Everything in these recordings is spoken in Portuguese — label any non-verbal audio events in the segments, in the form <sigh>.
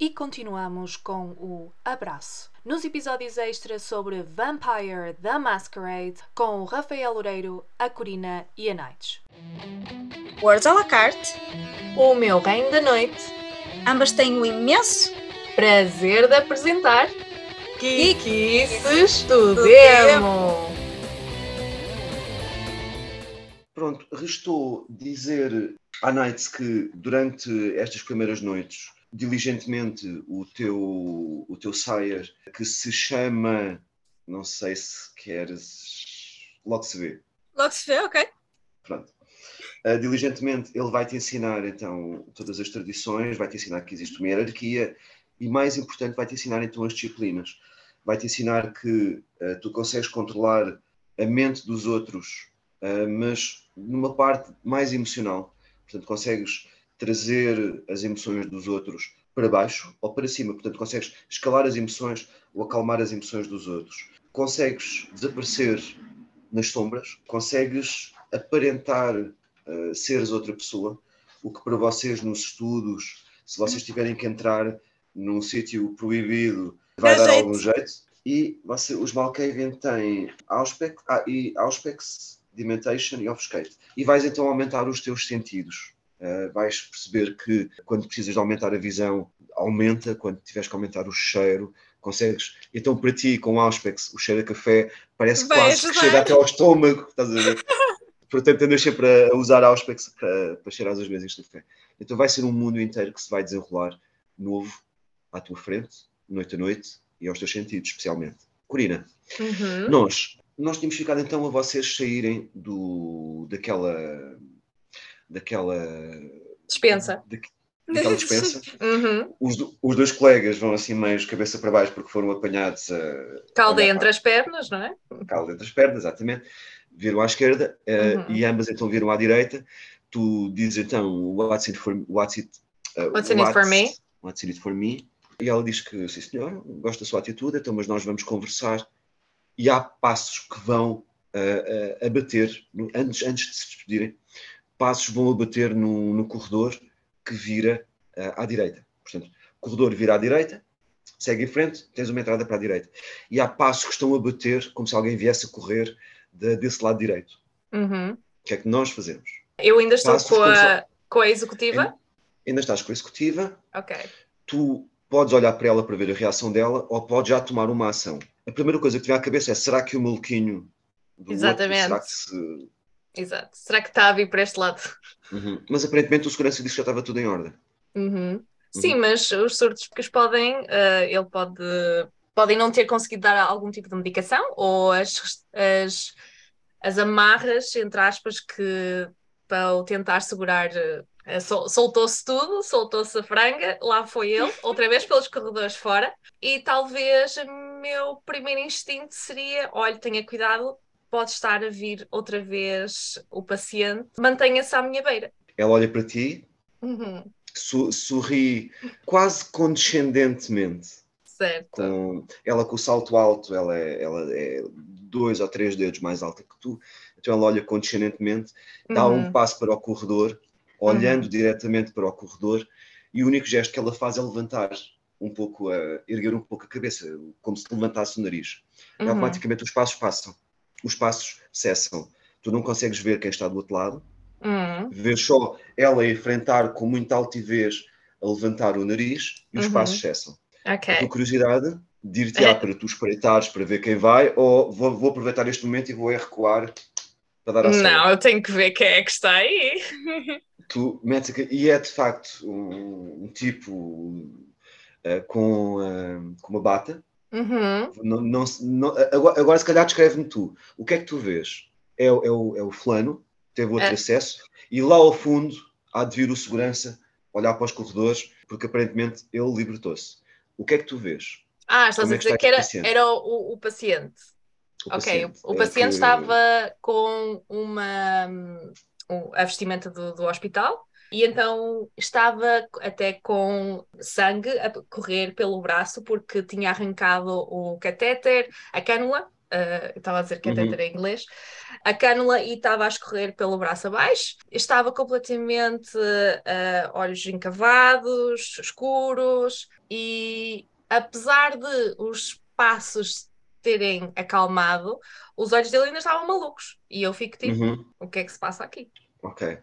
E continuamos com o abraço. Nos episódios extras sobre Vampire The Masquerade, com o Rafael Loureiro, a Corina e a Nights. Words à la carte. O meu reino da noite. Ambas têm o imenso prazer de apresentar do Demo. Pronto, restou dizer à Nights que durante estas primeiras noites, diligentemente, o teu, o teu Sire, que se chama, não sei se queres, logo se vê, Logo se vê, ok. pronto. Uh, diligentemente, ele vai te ensinar então todas as tradições, vai te ensinar que existe uma hierarquia e, mais importante, vai te ensinar então as disciplinas. Vai te ensinar que uh, tu consegues controlar a mente dos outros, uh, mas numa parte mais emocional. Portanto, consegues trazer as emoções dos outros para baixo ou para cima. Portanto, consegues escalar as emoções ou acalmar as emoções dos outros. Consegues desaparecer nas sombras, consegues aparentar uh, seres outra pessoa, o que para vocês nos estudos, se vocês tiverem que entrar num sítio proibido, vai Dá dar jeito. algum jeito. E você, os Malkavian têm Auspex, ah, e Auspex, Dementation e Obfuscate. E vais então aumentar os teus sentidos. Uh, vais perceber que quando precisas de aumentar a visão, aumenta, quando tiveres que aumentar o cheiro, consegues. Então, para ti, com Auspex, o cheiro a café parece quase que chega até ao estômago, estás a ver? <laughs> Portanto, andas sempre a usar Auspex para, para cheirar as mesas de café. Então, vai ser um mundo inteiro que se vai desenrolar novo à tua frente, noite a noite, e aos teus sentidos, especialmente. Corina, Uhum. nós, nós tínhamos ficado então a vocês saírem do, daquela. Daquela. Dispensa. da- daquela dispensa. <laughs> Uhum. Os, os dois colegas vão assim meio de cabeça para baixo porque foram apanhados a Calda entre as pernas, não é? calda entre as pernas, exatamente. Viram à esquerda eh, Uhum. e ambas então viram à direita. Tu dizes então what's it for, what's it, eh, What's in it for me? What's in it for me? E ela diz que, sim senhor, gosto da sua atitude, então, mas nós vamos conversar. E há passos que vão eh, abater, antes, antes de se despedirem, passos vão abater no, no corredor que vira eh, à direita. Portanto, corredor vira à direita, segue em frente, tens uma entrada para a direita. E há passos que estão a bater como se alguém viesse a correr de- desse lado direito. Uhum. O que é que nós fazemos? Eu ainda estou Passos com a, com a executiva? Ainda estás com a executiva, Ok. tu podes olhar para ela para ver a reação dela ou podes já tomar uma ação. A primeira coisa que te vem à cabeça é: será que o maluquinho do Exatamente. outro, será que se. Exato. Será que está a vir para este lado? Uhum. Mas aparentemente o segurança disse que já estava tudo em ordem. Uhum. Sim, mas os surtos porque podem, eh, ele pode, podem não ter conseguido dar algum tipo de medicação ou as, as, as amarras, entre aspas, que para o tentar segurar, eh, sol- soltou-se tudo, soltou-se a franga, lá foi ele, <laughs> outra vez pelos corredores fora, e talvez o meu primeiro instinto seria: olha, tenha cuidado, pode estar a vir outra vez o paciente, mantenha-se à minha beira. Ela olha para ti, Uhum. so- sorri quase condescendentemente. Certo. Com, ela com o salto alto, ela é, ela é dois ou três dedos mais alta que tu, então ela olha condescendentemente, dá Uhum. um passo para o corredor, olhando diretamente para o corredor, e o único gesto que ela faz é levantar um pouco, a, erguer um pouco a cabeça, como se levantasse o nariz. E Uhum. automaticamente os passos passam, os passos cessam. Tu não consegues ver quem está do outro lado, Uhum. vês só ela a enfrentar com muita altivez a levantar o nariz e os Uhum. passos cessam. A Ok. tua curiosidade dir-te-á para tu espreitares para ver quem vai, ou vou, vou aproveitar este momento e vou é recuar para dar a. Não, eu tenho que ver quem é que está aí. Tu metes aqui, e é de facto um, um tipo eh, com, eh, com uma bata. Uhum. Não, não, não- agora, agora, se calhar, descreve-me tu. O que é que tu vês? É, o- é, o, é o fulano, teve outro É. acesso, e lá ao fundo há de vir o segurança olhar para os corredores, porque aparentemente ele libertou-se. O que é que tu vês? Ah, estás Como a é dizer que era, paciente? era o, o paciente. O ok, o, o eh, paciente que- estava com uma o- a vestimenta do, do hospital e então estava até com sangue a correr pelo braço porque tinha arrancado o catéter, a cânula, eu estava a dizer catéter Uhum. em inglês, a cânula e estava a escorrer pelo braço abaixo. Estava completamente uh, olhos encavados, escuros, e apesar de os passos terem acalmado, os olhos dele ainda estavam malucos. E eu fico tipo, uhum. o que é que se passa aqui? Ok.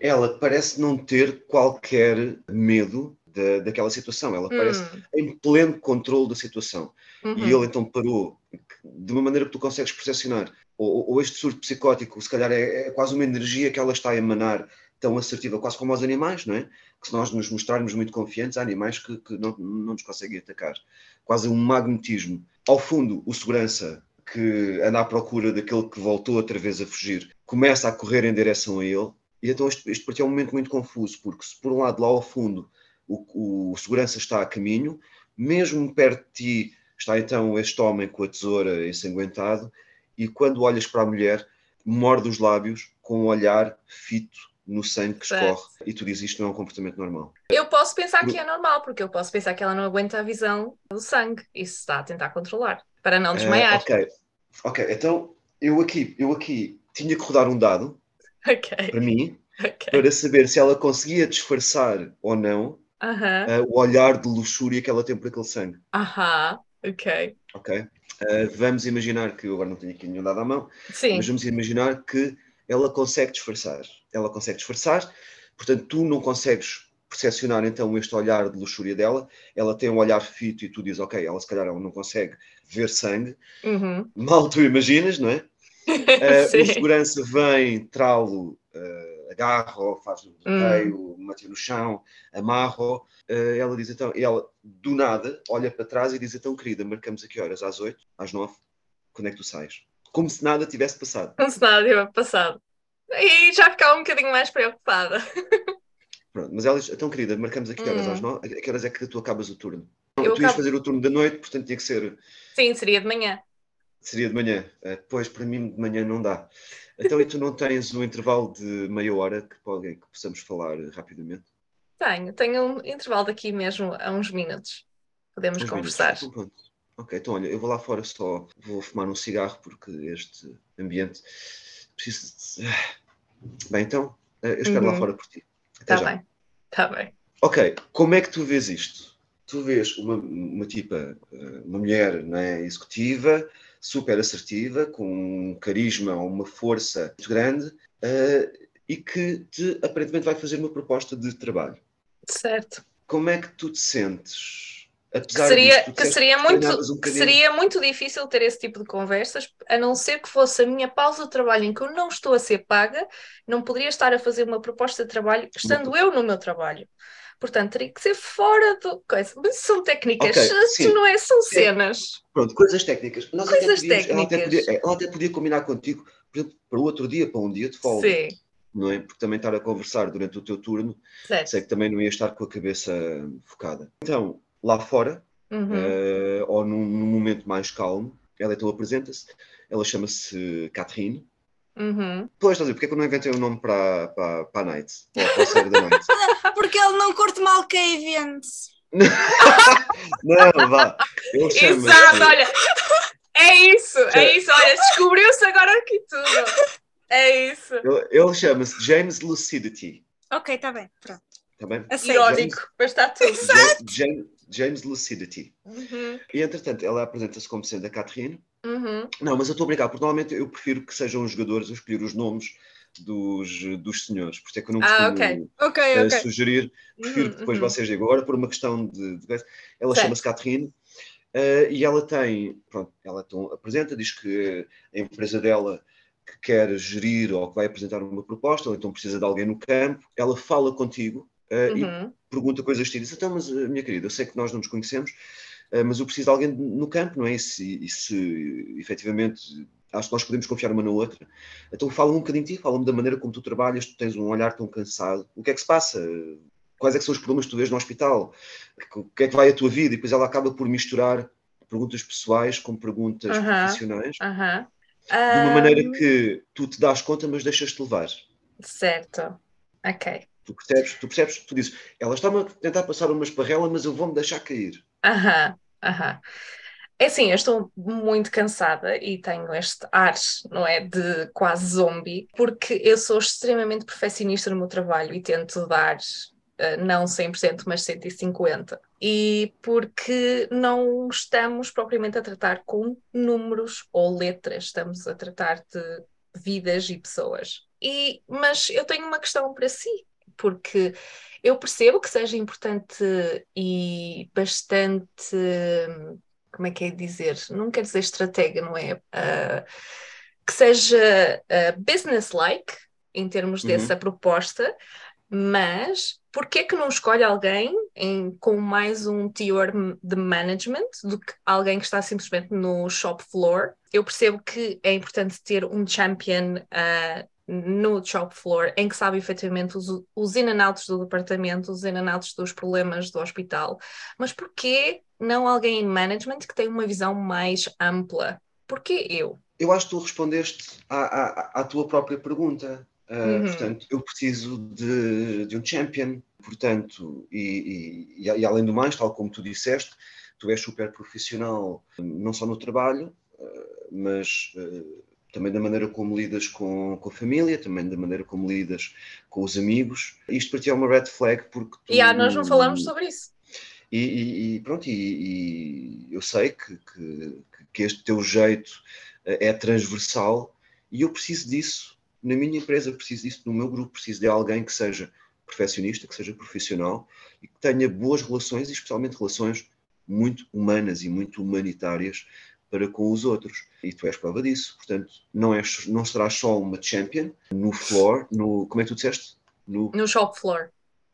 Ela parece não ter qualquer medo da, daquela situação. Ela parece hum. em pleno controle da situação. Uhum. E ele então parou de uma maneira que tu consegues percepcionar. Ou, ou este surto psicótico, se calhar, é, é, quase uma energia que ela está a emanar tão assertiva, quase como aos animais, não é? Que se nós nos mostrarmos muito confiantes, há animais que, que não, não nos conseguem atacar. Quase um magnetismo. Ao fundo, o segurança que anda à procura daquele que voltou outra vez a fugir, começa a correr em direção a ele. E então este, este é um momento muito confuso, porque se por um lado lá ao fundo o, o segurança está a caminho, mesmo perto de ti está então este homem com a tesoura ensanguentado, e quando olhas para a mulher, morde os lábios com um olhar fito no sangue que escorre e tu dizes isto não é um comportamento normal. Eu posso pensar que é normal, porque eu posso pensar que ela não aguenta a visão do sangue e se está a tentar controlar, para não desmaiar. Uh, ok, ok, então eu aqui, eu aqui tinha que rodar um dado <laughs> okay. para mim okay. para saber se ela conseguia disfarçar ou não uh, o olhar de luxúria que ela tem por aquele sangue. Aham, ok. Ok. Uh, vamos imaginar que eu agora não tenho aqui nenhum dado à mão, Sim. mas vamos imaginar que ela consegue disfarçar. Ela consegue disfarçar, portanto, tu não consegues percepcionar então este olhar de luxúria dela. Ela tem um olhar fito e tu dizes, ok, ela se calhar não consegue ver sangue. Uhum. Mal tu imaginas, não é? Uh, <laughs> o segurança vem, trá-lo. Uh, agarro, faz o bloqueio, hum. mate no chão, amarro. Uh, ela diz então, ela do nada olha para trás e diz então, querida, marcamos aqui horas? Às 8, às 9, quando é que tu sais? Como se nada tivesse passado. Como se nada tivesse passado. E já ficava um bocadinho mais preocupada. <laughs> Pronto, mas ela diz, então querida, marcamos aqui horas hum. às 9, a que horas é que tu acabas o turno? Eu tu acabo... ias fazer o turno da noite, portanto tinha que ser. Sim, seria de manhã. Seria de manhã. Uh, pois, para mim, de manhã não dá. Então, e tu não tens um intervalo de meia hora que, pode, que possamos falar rapidamente? Tenho, tenho um intervalo daqui mesmo a uns minutos. Podemos uns conversar. Minutos. Então, ok, então olha, eu vou lá fora só, vou fumar um cigarro porque este ambiente precisa de... <sighs> Bem, então, eh, eu espero uhum. lá fora por ti. Está bem, está bem. Ok, como é que tu vês isto? Tu vês uma, uma tipa, eh, uma mulher não é, executiva, super assertiva, com um carisma, uma força muito grande uh, e que te aparentemente vai fazer uma proposta de trabalho. Certo. Como é que tu te sentes? Apesar que seria, que seria, muito, um que seria muito difícil ter esse tipo de conversas, a não ser que fosse a minha pausa de trabalho em que eu não estou a ser paga, não poderia estar a fazer uma proposta de trabalho estando eu no meu trabalho. Portanto, teria que ser fora do coisa. Mas são técnicas, okay, não é? São cenas. Pronto, coisas técnicas. Nós coisas até técnicas. Ela até, podia, ela até podia combinar contigo, por exemplo, para o outro dia, para um dia de folga. Sim. Não é? Porque também estar a conversar durante o teu turno, certo. sei que também não ia estar com a cabeça focada. Então, lá fora, uhum. uh, ou num, num, momento mais calmo, ela então apresenta-se, ela chama-se Catherine, Uhum. Pois, estás a dizer, porque é que eu não inventei um nome para, para, para a Night? Para, para a série da Night? <laughs> porque ele não curte Malkavians. <laughs> não, vá. Exato, olha. É isso, é isso. Olha, descobriu-se agora aqui tudo. É isso. Ele, ele chama-se James Lucidity. Ok, está bem, pronto. Está bem? Irónico, mas está tudo. James, James Lucidity. Uhum. E entretanto, ela apresenta-se como sendo a Catherine. Uhum. Não, mas eu estou a brincar, porque normalmente eu prefiro que sejam os jogadores a escolher os nomes dos, dos senhores, por isso é que eu não ah, costumo okay. Okay, uh, okay. sugerir, prefiro que depois uhum. vocês digam. Agora, por uma questão de. de ela chama-se Catherine uh, e ela tem. Pronto, ela então apresenta, diz que a empresa dela que quer gerir ou que vai apresentar uma proposta, ou então precisa de alguém no campo, ela fala contigo uh, uhum. e pergunta coisas e diz: Então, mas minha querida, eu sei que nós não nos conhecemos, mas eu preciso de alguém no campo, não é? E se, e se efetivamente acho que nós podemos confiar uma na outra. Então fala um bocadinho de ti, fala-me da maneira como tu trabalhas, tu tens um olhar tão cansado. O que é que se passa? Quais é que são os problemas que tu vês no hospital? O que é que vai a tua vida? E depois ela acaba por misturar perguntas pessoais com perguntas uh -huh. profissionais. Uh -huh. De uma maneira que tu te dás conta, mas deixas-te levar. Certo. Ok. Tu percebes, tu percebes, tu dizes, ela está-me a tentar passar uma esparrela, mas eu vou-me deixar cair. Aham, aham. É assim, eu estou muito cansada e tenho este ar, não é, de quase zombie, porque eu sou extremamente perfeccionista no meu trabalho e tento dar uh, não 100%, mas 150%. E porque não estamos propriamente a tratar com números ou letras, estamos a tratar de vidas e pessoas. E, mas eu tenho uma questão para si, porque eu percebo que seja importante e bastante como é que é dizer? Não quero dizer estratégia, não é? Uh, que seja uh, business-like em termos uhum. dessa proposta, mas por que que não escolhe alguém em, com mais um teor de management do que alguém que está simplesmente no shop floor? Eu percebo que é importante ter um champion uh, no shop floor em que sabe efetivamente os, os in and outs do departamento, os in and outs dos problemas do hospital, mas porquê não alguém em management que tem uma visão mais ampla? Porquê eu? Eu acho que tu respondeste à, à, à tua própria pergunta. Uh, uhum. Portanto, eu preciso de, de um champion, portanto, e, e, e, além do mais, tal como tu disseste, tu és super profissional, não só no trabalho, uh, mas uh, também da maneira como lidas com, com a família, também da maneira como lidas com os amigos. Isto para ti é uma red flag porque tu... Yeah, nós não falamos sobre isso. E, e, e pronto, e, e, eu sei que, que, que este teu jeito eh, é transversal e eu preciso disso na minha empresa, preciso disso no meu grupo, preciso de alguém que seja profissionista, que seja profissional e que tenha boas relações, e especialmente relações muito humanas e muito humanitárias para com os outros. E tu és prova disso. Portanto, não, és, não serás só uma champion no floor, no. Como é que tu disseste? No, no shop floor.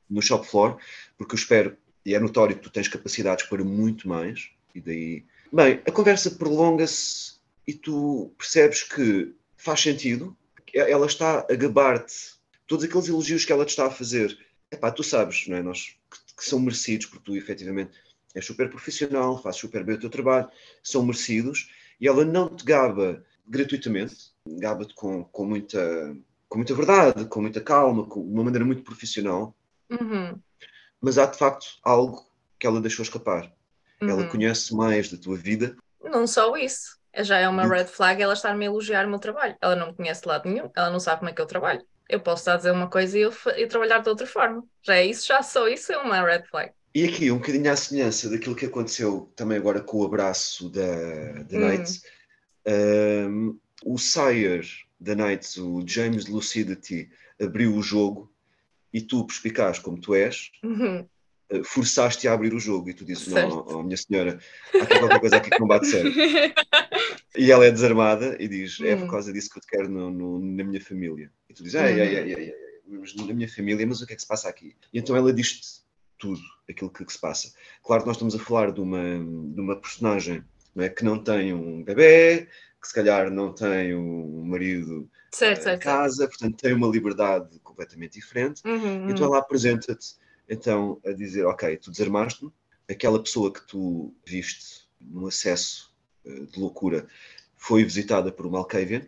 No shop floor, porque eu espero, e é notório que tu tens capacidades para muito mais, e daí. Bem, a conversa prolonga-se e tu percebes que faz sentido, ela está a gabar-te todos aqueles elogios que ela te está a fazer. Epá, tu sabes, não é? Nós que, que são merecidos, porque tu efetivamente és super profissional, fazes super bem o teu trabalho, são merecidos, e ela não te gaba gratuitamente, gaba-te com, com, muita, com muita verdade, com muita calma, com uma maneira muito profissional, uhum. mas há de facto algo que ela deixou escapar. Uhum. Ela conhece mais da tua vida. Não só isso. Já é uma red flag ela estar-me a elogiar o meu trabalho. Ela não me conhece de lado nenhum, ela não sabe como é que eu trabalho. Eu posso estar a dizer uma coisa e eu, eu trabalhar de outra forma. Já é isso, já só isso é uma red flag. E aqui, um bocadinho à semelhança daquilo que aconteceu também agora com o abraço da, da hum. Knights, um, o Sire da Knights, o James Lucidity, abriu o jogo e tu, perspicaz como tu és, uhum. Eh, forçaste a abrir o jogo e tu disse: Não, oh, minha senhora, há qualquer coisa aqui que não bate certo. <laughs> e ela é desarmada e diz: É por hum. causa disso que eu te quero no, no, na minha família. E tu dizes: ai, ai, ai, ai, ai, mas na minha família, mas o que é que se passa aqui? E então ela diz-te tudo aquilo que, que, se passa. Claro que nós estamos a falar de uma, de uma personagem não é, que não tem um bebê, que se calhar não tem um marido certo, em certo, casa, certo. portanto tem uma liberdade completamente diferente. Uhum, então ela apresenta-te então a dizer, ok, tu desarmaste-me, aquela pessoa que tu viste num acesso uh, de loucura foi visitada por um Malkavian.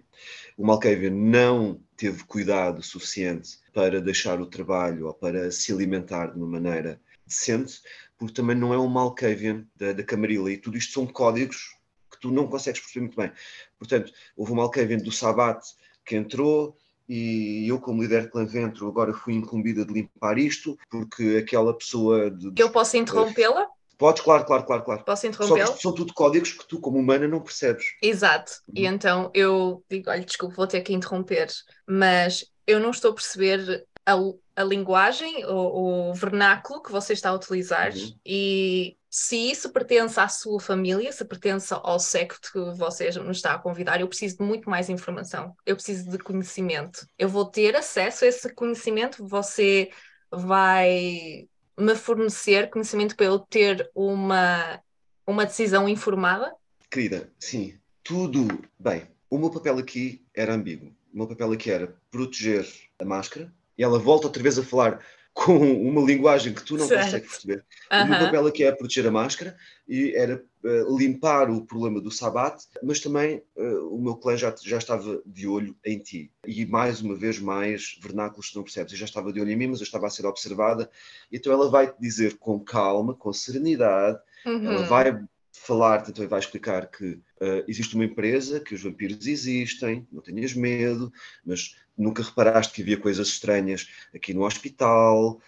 O Malkavian não teve cuidado suficiente para deixar o trabalho ou para se alimentar de uma maneira decente, porque também não é um Malkavian da, da Camarilla e tudo isto são códigos que tu não consegues perceber muito bem. Portanto, houve um Malkavian do Sabat que entrou e eu como líder de clã Ventro agora fui incumbida de limpar isto porque aquela pessoa... De, que eu posso interrompê-la? Podes, claro, claro, claro, claro. Posso interrompê-lo? São tudo códigos que tu, como humana, não percebes. Exato. Uhum. E então eu digo, olha, desculpe, vou ter que interromper, mas eu não estou a perceber a, a linguagem, o, o, vernáculo que você está a utilizar uhum. e se isso pertence à sua família, se pertence ao secto que você nos está a convidar, eu preciso de muito mais informação. Eu preciso de conhecimento. Eu vou ter acesso a esse conhecimento, você vai me fornecer conhecimento para eu ter uma, uma decisão informada? Querida, sim, tudo bem. O meu papel aqui era ambíguo. O meu papel aqui era proteger a máscara e ela volta outra vez a falar com uma linguagem que tu não certo. consegues perceber. Uh -huh. O meu papel aqui é proteger a máscara e era uh, limpar o problema do sabat, mas também uh, o meu clã já, já estava de olho em ti. E mais uma vez, mais vernáculos que não percebes. Eu já estava de olho em mim, mas eu estava a ser observada. Então ela vai te dizer com calma, com serenidade, -huh. ela uhum. vai falar, então vai explicar que uh, existe uma empresa, que os vampiros existem, não tenhas medo, mas nunca reparaste que havia coisas estranhas aqui no hospital,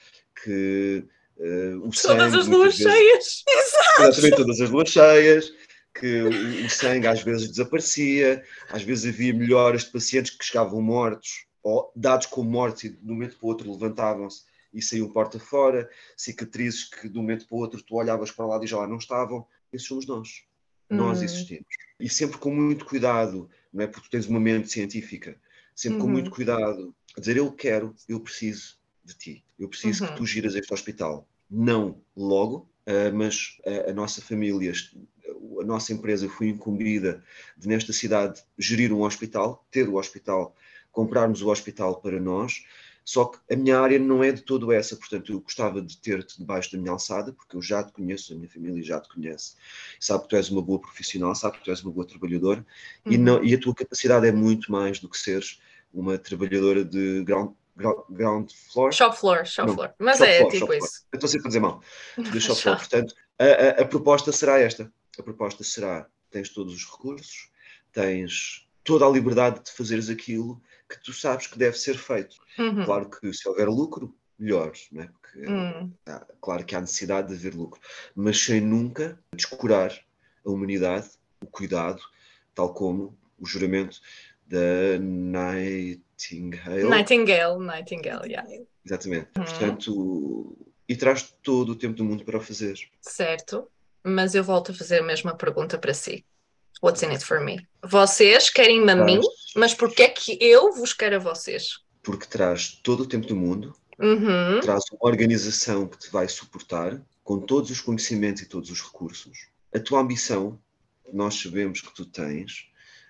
que uh, o Todas sangue, as luas vezes- cheias. <laughs> Exatamente, todas as luas cheias, que o, o sangue às vezes desaparecia, às vezes havia melhoras de pacientes que chegavam mortos, ou dados como mortos e de um momento para o outro levantavam-se e saíam porta fora, cicatrizes que de um momento para o outro tu olhavas para lá e já lá não estavam. Esses somos nós. Nós Hum. existimos. E sempre com muito cuidado, não é? Porque tu tens uma mente científica, sempre com Uhum. muito cuidado, a dizer eu quero, eu preciso de ti, eu preciso Uhum. que tu giras este hospital. Não logo, ah, mas a, a nossa família, a nossa empresa foi incumbida de, nesta cidade, gerir um hospital, ter o hospital, comprarmos o hospital para nós. Só que a minha área não é de todo essa, portanto, eu gostava de ter-te debaixo da minha alçada, porque eu já te conheço, a minha família já te conhece, sabe que tu és uma boa profissional, sabe que tu és uma boa trabalhadora, e, Uhum. não, e a tua capacidade é muito mais do que seres uma trabalhadora de ground, ground, ground floor. Shop floor, shop Não, floor. Mas Shop é floor, tipo floor. isso. Eu estou sempre a dizer mal. De Shop. <laughs> floor. Portanto, a, a- a proposta será esta. A proposta será, tens todos os recursos, tens toda a liberdade de fazeres aquilo que tu sabes que deve ser feito. Uhum. Claro que se houver lucro, melhor, não é? Porque Hum. há- claro que há necessidade de haver lucro, mas sem nunca descurar a humanidade, o cuidado, tal como o juramento da Nightingale. Nightingale, Nightingale, yeah. Exatamente. Uhum. Portanto, e traz todo o tempo do mundo para o fazer. Certo. Mas eu volto a fazer a mesma pergunta para si. What's in it for me? Vocês querem-me a mim, mas porquê é que eu vos quero a vocês? Porque traz todo o tempo do mundo, Uhum. traz uma organização que te vai suportar, com todos os conhecimentos e todos os recursos. A tua ambição, nós sabemos que tu tens,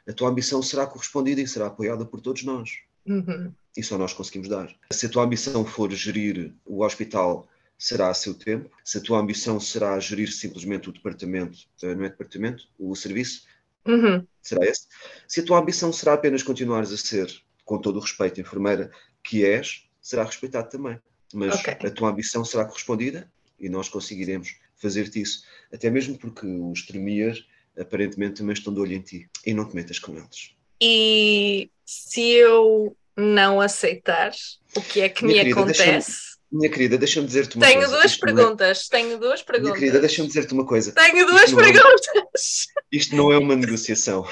a tua ambição será correspondida e será apoiada por todos nós. Uhum. E só nós conseguimos dar. Se a tua ambição for gerir o hospital, será a seu tempo. Se a tua ambição será gerir simplesmente o departamento, eh, não é departamento, o serviço, Uhum. será esse. Se a tua ambição será apenas continuares a ser, com todo o respeito, enfermeira que és, será respeitado também. Mas Ok. a tua ambição será correspondida e nós conseguiremos fazer-te isso. Até mesmo porque os tremias aparentemente também estão de olho em ti e não te metas com eles. E se eu não aceitar, o que é que Minha me querida, acontece? Minha querida, deixa-me dizer-te uma Tenho coisa. duas é- perguntas. Tenho duas Minha perguntas. querida, deixa-me dizer-te uma coisa. Tenho duas Isto não é- perguntas. <laughs> Isto não é uma negociação.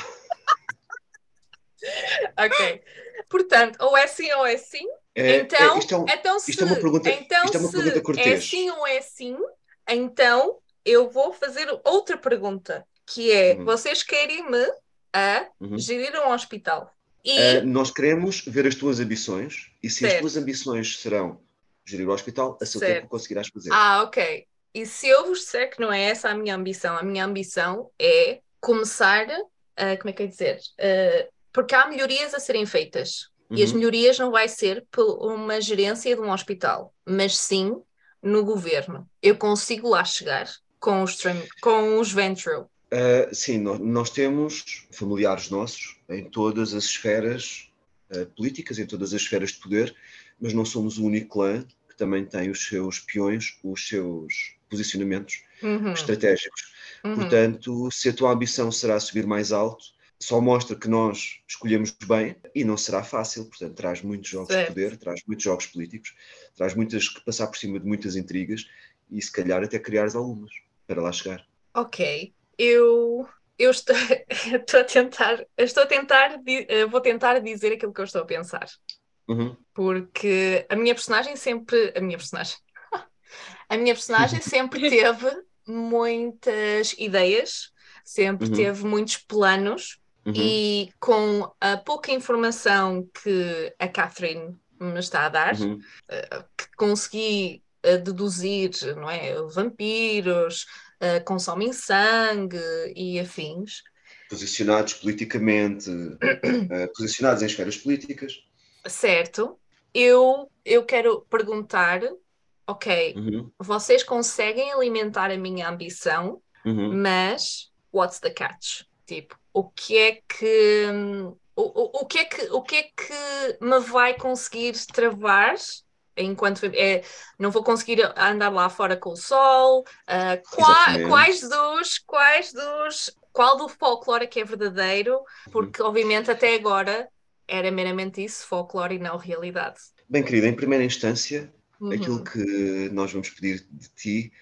Ok. Portanto, ou é sim ou é sim. É- é- então, isto é um- então se, isto é uma pergunta- então, isto é uma se pergunta é cortês. sim ou é sim, então eu vou fazer outra pergunta, que é: Uhum. vocês querem-me a Uhum. gerir um hospital? E Uh, nós queremos ver as tuas ambições e se Certo. as tuas ambições serão gerir o hospital, a seu Certo. tempo conseguirás fazer. Ah, ok. E se eu vos disser que não é essa a minha ambição, a minha ambição é começar, a, como é que eu ia dizer? Porque há melhorias a serem feitas. E as Uhum. melhorias não vai ser por uma gerência de um hospital, mas sim no governo. Eu consigo lá chegar com os, com os Ventro. Uh, sim, nó- nós, temos familiares nossos em todas as esferas uh, políticas, em todas as esferas de poder, mas não somos o único clã que também tem os seus peões, os seus posicionamentos Uhum, estratégicos. uhum. Portanto, se a tua ambição será subir mais alto, só mostra que nós escolhemos bem e não será fácil. Portanto, traz muitos jogos Certo. de poder, traz muitos jogos políticos, traz muitas que passar por cima de muitas intrigas e se calhar até criares algumas para lá chegar. Ok, eu, eu estou, <laughs> estou a tentar, estou a tentar, eh, vou tentar dizer aquilo que eu estou a pensar. Uhum. porque a minha personagem sempre. A minha personagem. <laughs> a minha personagem <laughs> sempre teve muitas ideias, sempre Uhum. teve muitos planos, Uhum. e com a pouca informação que a Catherine me está a dar, Uhum. que consegui eh, deduzir, não é? Vampiros, eh, consomem sangue e afins. Posicionados politicamente, <clears throat> posicionados em esferas políticas. Certo. Eu, eu quero perguntar, ok, Uhum. vocês conseguem alimentar a minha ambição, Uhum. mas what's the catch? Tipo, o que é que o, o, o que é que o que é que me vai conseguir travar enquanto é, não vou conseguir andar lá fora com o sol. Uh, qua, quais dos, quais dos, qual do folclore é que é verdadeiro? Porque obviamente até agora era meramente isso, folclore e não realidade. Bem, querida, em primeira instância, Uhum. aquilo que nós vamos pedir de ti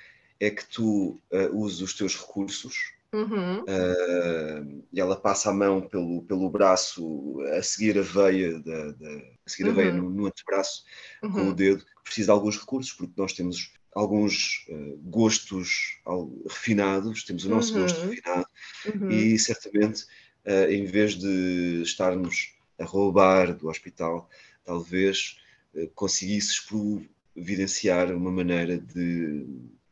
é que tu uh, uses os teus recursos Uhum. uh, e ela passa a mão pelo, pelo braço a seguir a veia, da, da- a seguir a veia Uhum. no, no antebraço com o Uhum. dedo, precisa de alguns recursos, porque nós temos alguns uh, gostos refinados, temos o nosso gosto Uhum. refinado Uhum. e certamente, uh, em vez de estarmos a roubar do hospital, talvez uh, conseguisses providenciar uma maneira de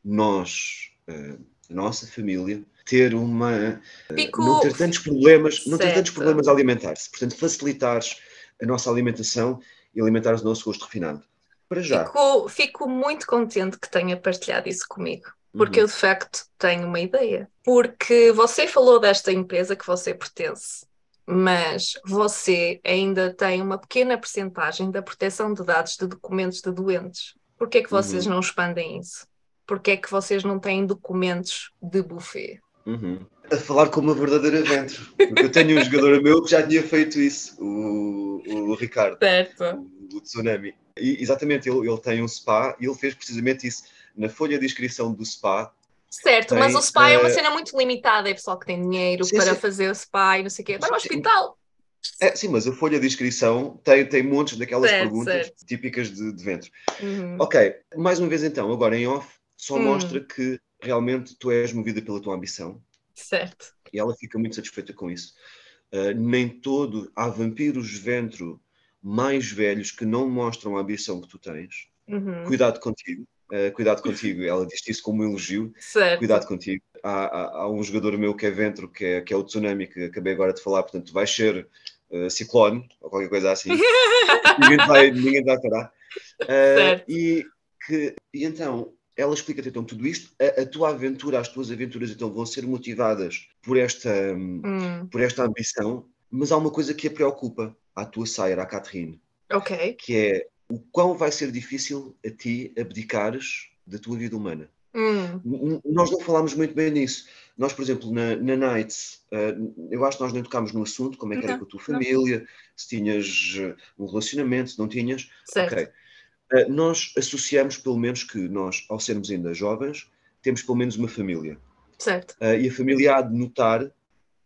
nós, uh, a nossa família, ter uma Fico- não ter tantos problemas, não ter tantos problemas a alimentar-se. Portanto, facilitares a nossa alimentação e alimentares o nosso gosto refinado. Para já. Fico, fico muito contente que tenha partilhado isso comigo, porque Uhum. eu de facto tenho uma ideia. Porque você falou desta empresa que você pertence, mas você ainda tem uma pequena percentagem da proteção de dados de documentos de doentes. Por que é que vocês Uhum. não expandem isso? Por que é que vocês não têm documentos de buffet? Uhum. A falar como uma verdadeira ventre. Porque eu tenho um jogador meu que já tinha feito isso, o, o Ricardo, Certo. o, o Tsunami. E, exatamente, ele, ele tem um spa e ele fez precisamente isso. Na folha de inscrição do spa, Certo, Tem, mas o spa é uma eh, cena muito limitada, é pessoal que tem dinheiro Sim, para sim. fazer o spa e não sei o quê. Vai ao hospital. é, sim, mas a folha de inscrição tem, tem montes daquelas Certo, perguntas certo. típicas de, de ventre. Uhum. Ok, mais uma vez então, agora em off, só Hum. mostra que realmente tu és movida pela tua ambição Certo. e ela fica muito satisfeita com isso. Uh, nem todo, há vampiros ventro mais velhos que não mostram a ambição que tu tens. Uhum. Cuidado contigo, uh, cuidado contigo. Ela diz isso como um elogio. Certo. Cuidado contigo. Há, há- há um jogador meu que é ventro, que é, que é o Tsunami, que acabei agora de falar, portanto, vai ser uh, ciclone ou qualquer coisa assim. <laughs> ninguém, vai, ninguém vai parar. Uh, Certo. e, que, e então, ela explica-te então tudo isto. A, a tua aventura, as tuas aventuras então vão ser motivadas por esta, hum, por esta ambição, mas há uma coisa que a preocupa, à tua saia, à Catherine, ok. que é o quão vai ser difícil a ti abdicares da tua vida humana. Hum, Nós não falámos muito bem nisso. Nós, por exemplo, na, na Nights, eh, eu acho que nós nem tocámos no assunto, como é que era Não, com a tua família, se tinhas eh, um relacionamento, se não tinhas. certo. Ok. Eh, nós associamos, pelo menos, que nós, ao sermos ainda jovens, temos pelo menos uma família. Certo. Uh, e a família há de notar,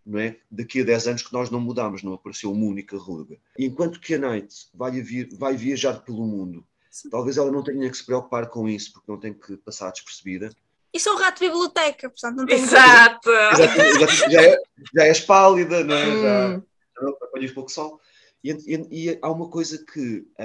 não é? Daqui a 10 anos que nós não mudámos, não apareceu uma única ruga. E enquanto que a Night vai, vir, vai viajar pelo mundo, Sim. talvez ela não tenha que se preocupar com isso, porque não tem que passar despercebida. E sou um rato de biblioteca, portanto não tenho Exato. Exatamente. já, é, já és pálida, não é? Já, Hum, já não apanhas pouco sol. E, e- e há uma coisa que a,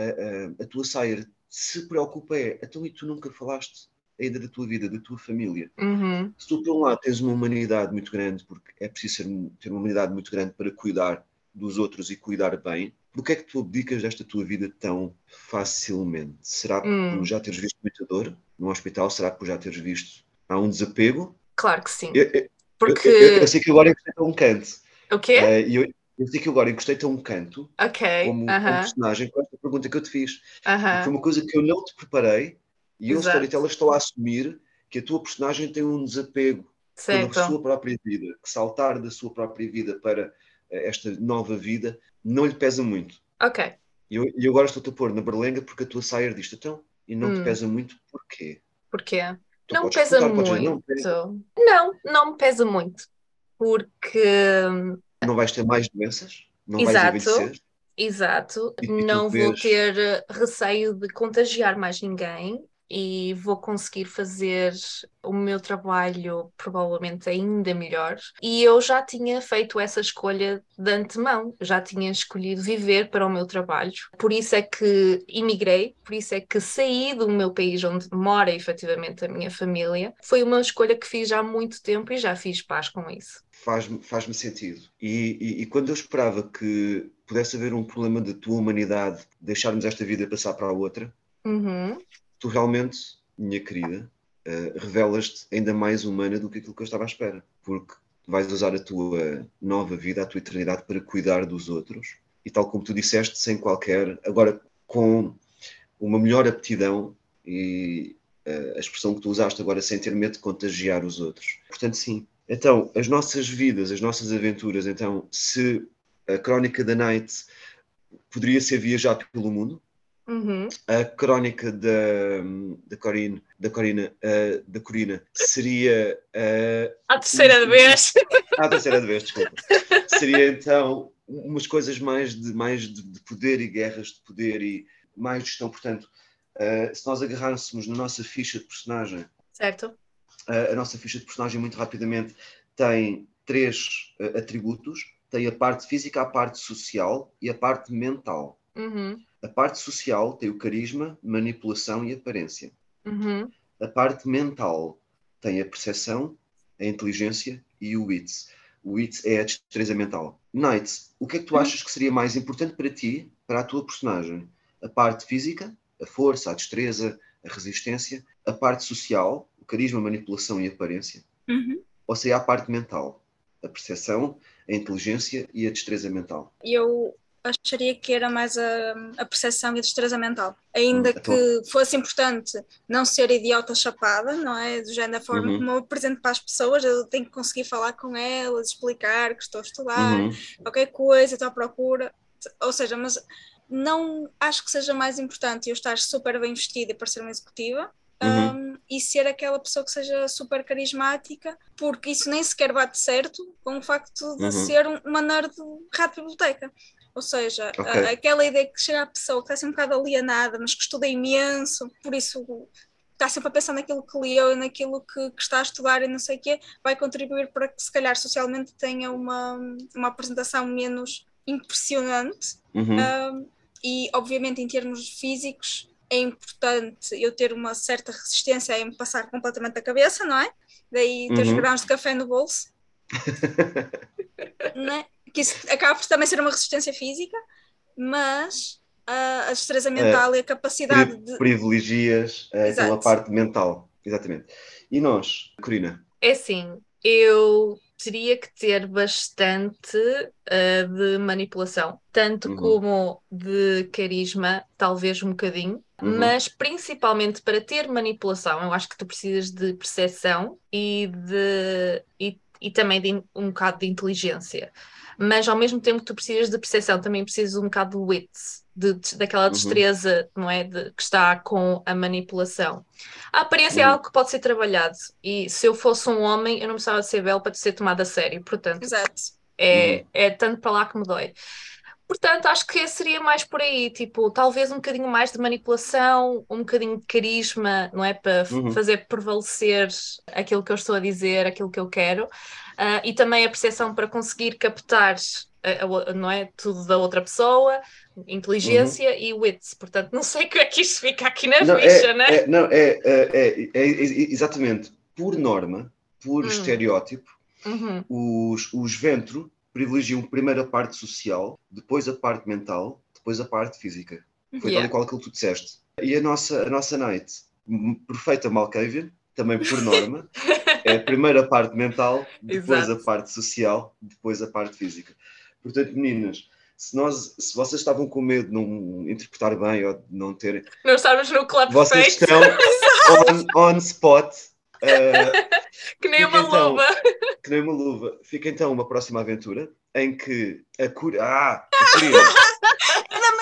a, a tua saia se preocupa é, então e tu nunca falaste ainda da tua vida, da tua família? uhum, se tu, por um lado, tens uma humanidade muito grande, porque é preciso ser, ter uma humanidade muito grande para cuidar dos outros e cuidar bem, porquê é que tu abdicas desta tua vida tão facilmente? Será Hum. por já teres visto muita dor no hospital? Será por já teres visto há um desapego? Claro que sim. Eu, eu- Porque. eu- eu sei que agora encostei-te a um canto. O quê? E eu, eu sei que agora encostei-te a um canto Ok. como, como Aham. personagem com esta pergunta que eu te fiz. Porque Aham. Foi uma coisa que eu não te preparei e eu, storyteller, estou a assumir que a tua personagem tem um desapego pela Certo. sua própria vida, que saltar da sua própria vida para eh, esta nova vida não lhe pesa muito. Ok. E eu, eu agora estou-te a pôr na berlenga porque a tua saia diz então, e não te Hum. pesa muito, porquê? Porquê? Tu Não me pesa refutar, podes dizer, muito. não, pesa. Não, não me pesa muito. Porque, não vais ter mais doenças, não Exato. vais envelhecer. exato, não vou vês- ter eh, receio de contagiar mais ninguém e vou conseguir fazer o meu trabalho provavelmente ainda melhor. E eu já tinha feito essa escolha de antemão, já tinha escolhido viver para o meu trabalho. Por isso é que imigrei, por isso é que saí do meu país onde mora efetivamente a minha família. Foi uma escolha que fiz há muito tempo e já fiz paz com isso. Faz-me faz sentido. E, e- e quando eu esperava que pudesse haver um problema da tua humanidade, deixarmos esta vida passar para a outra, Uhum. Tu realmente, minha querida, eh, revelas-te ainda mais humana do que aquilo que eu estava à espera. Porque vais usar a tua nova vida, a tua eternidade para cuidar dos outros. E tal como tu disseste, sem qualquer. Agora, com uma melhor aptidão e uh, a expressão que tu usaste agora, sem ter medo de contagiar os outros. Portanto, sim. Então, as nossas vidas, as nossas aventuras, então, se a Crónica da Night poderia ser viajar pelo mundo, Uhum. a crónica da, da Corina, da, Corina, uh, da Corina seria uh, a terceira vez. a terceira vez, desculpa. Seria então umas coisas mais de, mais de, de poder e guerras de poder e mais gestão. Portanto, uh, se nós agarrássemos na nossa ficha de personagem, certo. a nossa ficha de personagem, muito rapidamente, tem três atributos: tem a parte física, a parte social e a parte mental. Uhum. A parte social tem o carisma, manipulação e aparência. Uhum. A parte mental tem a percepção, a inteligência e o wits. O wits é a destreza mental. Knight, o que é que tu achas que seria mais importante para ti, para a tua personagem? A parte física, a força, a destreza, a resistência, a parte social, o carisma, a manipulação e aparência? Uhum. Ou seria a parte mental, a percepção, a inteligência e a destreza mental? Eu acharia que era mais a, a percepção e a destreza mental. Ainda Hum, que fosse importante não ser idiota chapada, não é? Do género da forma Uhum. como eu apresento para as pessoas, eu tenho que conseguir falar com elas, explicar que estou a estudar, Uhum. qualquer coisa, estou à procura. Ou seja, mas não acho que seja mais importante eu estar super bem vestida e parecer uma executiva. Uhum. um, e ser aquela pessoa que seja super carismática, porque isso nem sequer bate certo com o facto de Uhum. ser um- uma nerd rato de biblioteca. Ou seja, Ok. a- aquela ideia que chega a pessoa que está sempre um bocado alienada, mas que estuda imenso, por isso está sempre a pensar naquilo que leu, naquilo que, que está a estudar e não sei o quê, vai contribuir para que se calhar socialmente tenha uma, uma apresentação menos impressionante. Uhum. Um, e obviamente em termos físicos é importante eu ter uma certa resistência a me passar completamente a cabeça, não é? Daí ter os Uhum. grãos de café no bolso. <laughs> não é? Que isso acaba por também ser uma resistência física, mas ah, a destreza mental e a capacidade Pri- de. privilegias eh, então, a Exato. parte mental. Exatamente. E nós, Corina? É assim, eu teria que ter bastante uh, de manipulação, tanto Uhum. como de carisma, talvez um bocadinho, Uhum. mas principalmente para ter manipulação, eu acho que tu precisas de percepção e de e, e também de um bocado de inteligência. Mas ao mesmo tempo que tu precisas de percepção, também precisas um bocado de wits, de, de- daquela Uhum. destreza, não é? De, que está com a manipulação. A aparência é Uhum. algo que pode ser trabalhado, e se eu fosse um homem, eu não precisava de ser belo para ser tomada a sério, portanto, Exato. é, é tanto para lá que me dói. Portanto, acho que seria mais por aí, tipo, talvez um bocadinho mais de manipulação, um bocadinho de carisma, não é? Para Uhum. fazer prevalecer aquilo que eu estou a dizer, aquilo que eu quero, Ah, e também a percepção para conseguir captar, a- a o- não é? Tudo da outra pessoa, inteligência e wits. Portanto, não sei <laughs> como é que isto fica aqui na Não, ficha, é, não é? é- não, é, é, é- é exatamente. Por norma, por Hum. estereótipo, Uhum, os, os ventro privilegiam primeiro a parte social, depois a parte mental, depois a parte física. Foi tal Yeah. e qual aquilo que tu disseste. E a nossa, a nossa night, perfeita Malkavian, também por norma, <laughs> é primeiro a parte mental, depois Exato. a parte social, depois a parte física. Portanto, meninas, se, nós, se vocês estavam com medo de não interpretar bem ou de não terem. Não estamos no clube Vocês perfeito, estão <laughs> on, on spot, que nem uma então. luva. que nem uma luva. Fica então uma próxima aventura em que a cura. Ah, a Corina. <laughs>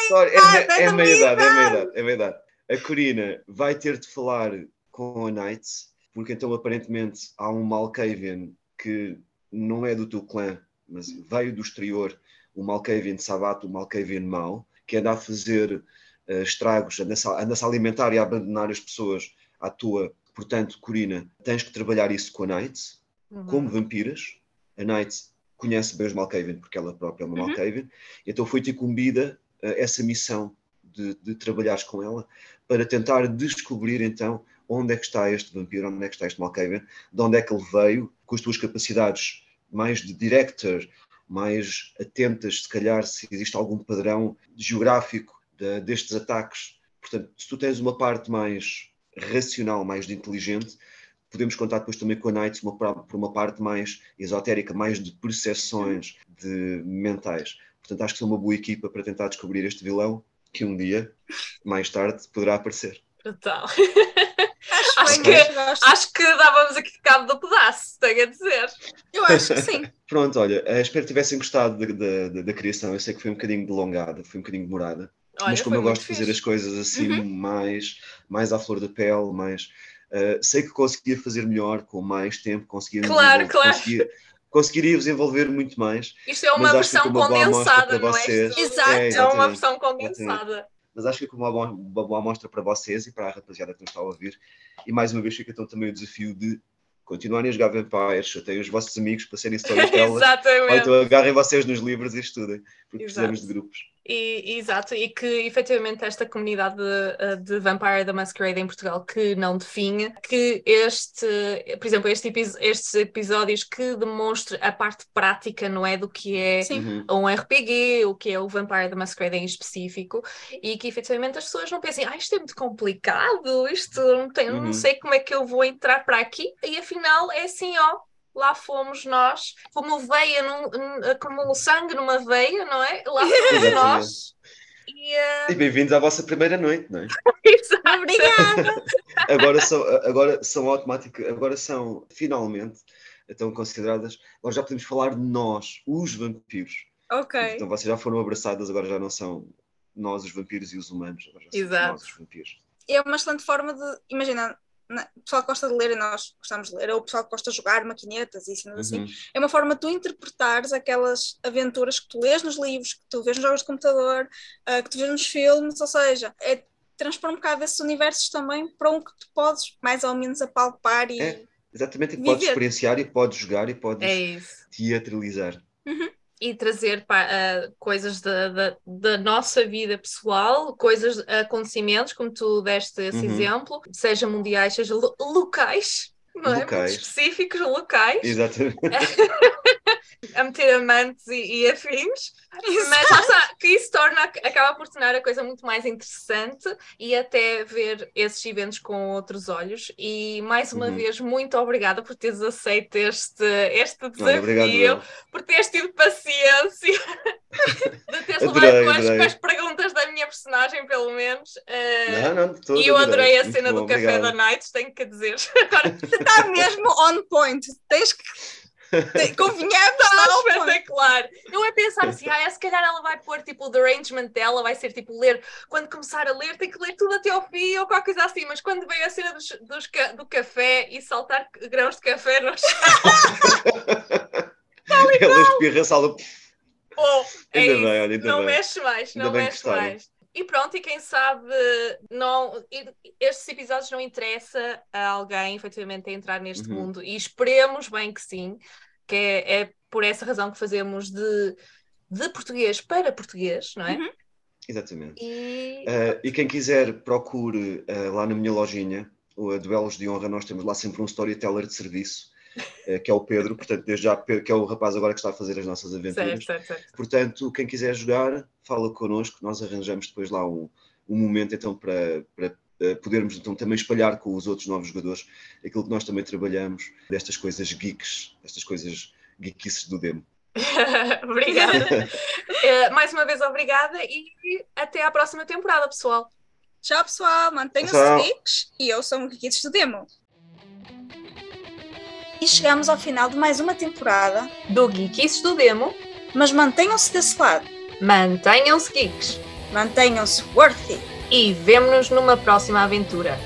É, é é da meia idade, é meia idade, é meia idade. A Corina vai ter de falar com a Knight, porque então aparentemente há um Malkavian que não é do teu clã, mas veio do exterior, o Malkavian Sabato, o Malkavian mau, que anda a fazer eh, estragos, anda-se a, anda-se a alimentar e a abandonar as pessoas à toa. Portanto, Corina, tens que trabalhar isso com a Knight, Uhum. como vampiras. A Knight conhece bem os Malkavian, porque ela própria é uma Uhum. Malkavian, então foi-te incumbida uh, essa missão de, de trabalhares com ela para tentar descobrir então onde é que está este vampiro, onde é que está este Malkavian, de onde é que ele veio, com as tuas capacidades mais de director, mais atentas, se calhar, se existe algum padrão geográfico de- destes ataques. Portanto, se tu tens uma parte mais racional, mais de inteligente, podemos contar depois também com a Knight uma, por uma parte mais esotérica, mais de percepções de mentais. Portanto, acho que são uma boa equipa para tentar descobrir este vilão que um dia, mais tarde, poderá aparecer. Total. Acho, Acho que-. Acho que dávamos aqui cabo do pedaço, tenho a dizer. Eu acho que sim. <laughs> Pronto, olha, eh, espero que tivessem gostado da, da, da- da criação. Eu sei que foi um bocadinho delongada, foi um bocadinho demorada. Olha, mas como eu gosto de fazer as coisas assim, Uhum. mais, mais à flor da pele, mais. eh, sei que conseguia fazer melhor, com mais tempo, conseguia Claro, desenvolver- claro. conseguia- conseguiria vos envolver muito mais. Isto é uma versão condensada, para não é? Isto Exato. É, É uma versão condensada. Mas acho que é uma boa, uma boa amostra para vocês e para a rapaziada que nos está a ouvir. E mais uma vez fica então também o desafio de continuarem a jogar Vampires, até os vossos amigos para serem storytellers. <laughs> Ou Exatamente. então agarrem vocês nos livros e estudem, porque Exato. precisamos de grupos. E, exato, e que efetivamente esta comunidade de, de Vampire da Masquerade em Portugal que não define, que este, por exemplo, este, estes episódios que demonstram a parte prática, não é, do que é Sim. Uhum. um RPG, o que é o Vampire da Masquerade em específico, e que efetivamente as pessoas não pensem, ah, isto é muito complicado, isto não, tem, Uhum. não sei como é que eu vou entrar para aqui, e afinal é assim, ó. Lá fomos nós, como veia, num- como sangue numa veia, não é? Lá <laughs> fomos Exatamente. nós. E, eh, E bem-vindos à vossa primeira noite, não é? <laughs> exato. Obrigada. <laughs> Agora são, agora são automáticas, agora são finalmente então consideradas. Agora já podemos falar de nós, os vampiros. Ok. Então vocês já foram abraçadas, agora já não são nós os vampiros e os humanos, agora já somos Exato. nós os vampiros. É uma excelente forma de. Imagina, na- o pessoal que gosta de ler e nós gostamos de ler, ou o pessoal que gosta de jogar maquinetas e assim. Uhum. É uma forma de tu interpretares aquelas aventuras que tu lês nos livros, que tu vês nos jogos de computador, ah, que tu vês nos filmes, ou seja, é transpor um bocado esses universos também para um que tu podes mais ou menos apalpar e. É. Exatamente, e podes Viver. experienciar e podes jogar e podes É teatralizar. E trazer ah, coisas da, da, da nossa vida pessoal, coisas, acontecimentos, como tu deste esse Uhum. exemplo, seja mundiais, seja lo- locais, não é? Locais. Muito específicos, locais, Exatamente. <laughs> a meter amantes e, e afins. Mas que isso torna, acaba por tornar a coisa muito mais interessante e até ver esses eventos com outros olhos. E mais uma Uhum. vez, muito obrigada por teres aceito este, este desafio, obrigado. por teres tido paciência <laughs> de teres Adorei, levado com as, com as perguntas da minha personagem, pelo menos. Eh, Não, não, e eu adorei a Muito cena bom, do Café obrigado. da Night, tenho que dizer. <laughs> Agora Está mesmo on point. Tens que. <laughs> Convenhamos, está point. espetacular. Não é pensar assim, ah, se calhar ela vai pôr tipo o arrangement dela, vai ser tipo ler, quando começar a ler, tem que ler tudo até ao fim ou qualquer coisa assim, mas quando veio a cena dos, dos do café e saltar grãos de café no <laughs> Ela espirra, salva. Oh, é Ainda isso. bem, olha, ainda não bem. mexe mais, não mexe gostaram. mais. E pronto, e quem sabe não, estes episódios não interessa a alguém efetivamente a entrar neste Uhum. mundo e esperemos bem que sim, que é, é por essa razão que fazemos de, de português para português, não é? Uhum. Exatamente. E Uh, e quem quiser, procure uh, lá na minha lojinha, o a Duelos de Honra, nós temos lá sempre um storyteller de serviço, que é o Pedro, portanto, desde já, Pedro, que é o rapaz agora que está a fazer as nossas aventuras. certo, certo, certo. Portanto, quem quiser jogar, fala connosco, nós arranjamos depois lá um, um momento então para, para uh, podermos então também espalhar com os outros novos jogadores aquilo que nós também trabalhamos, destas coisas geeks, destas coisas geekices do demo. <laughs> obrigada. <laughs> Eh, mais uma vez, obrigada e até à próxima temporada, pessoal. Tchau, pessoal. Mantenham-se geeks e eu sou o Geeks do Demo. E chegamos ao final de mais uma temporada, Do Geekies do Demo, mas mantenham-se desse lado. mantenham-se geeks Mantenham-se worthy. e vemo-nos numa próxima aventura.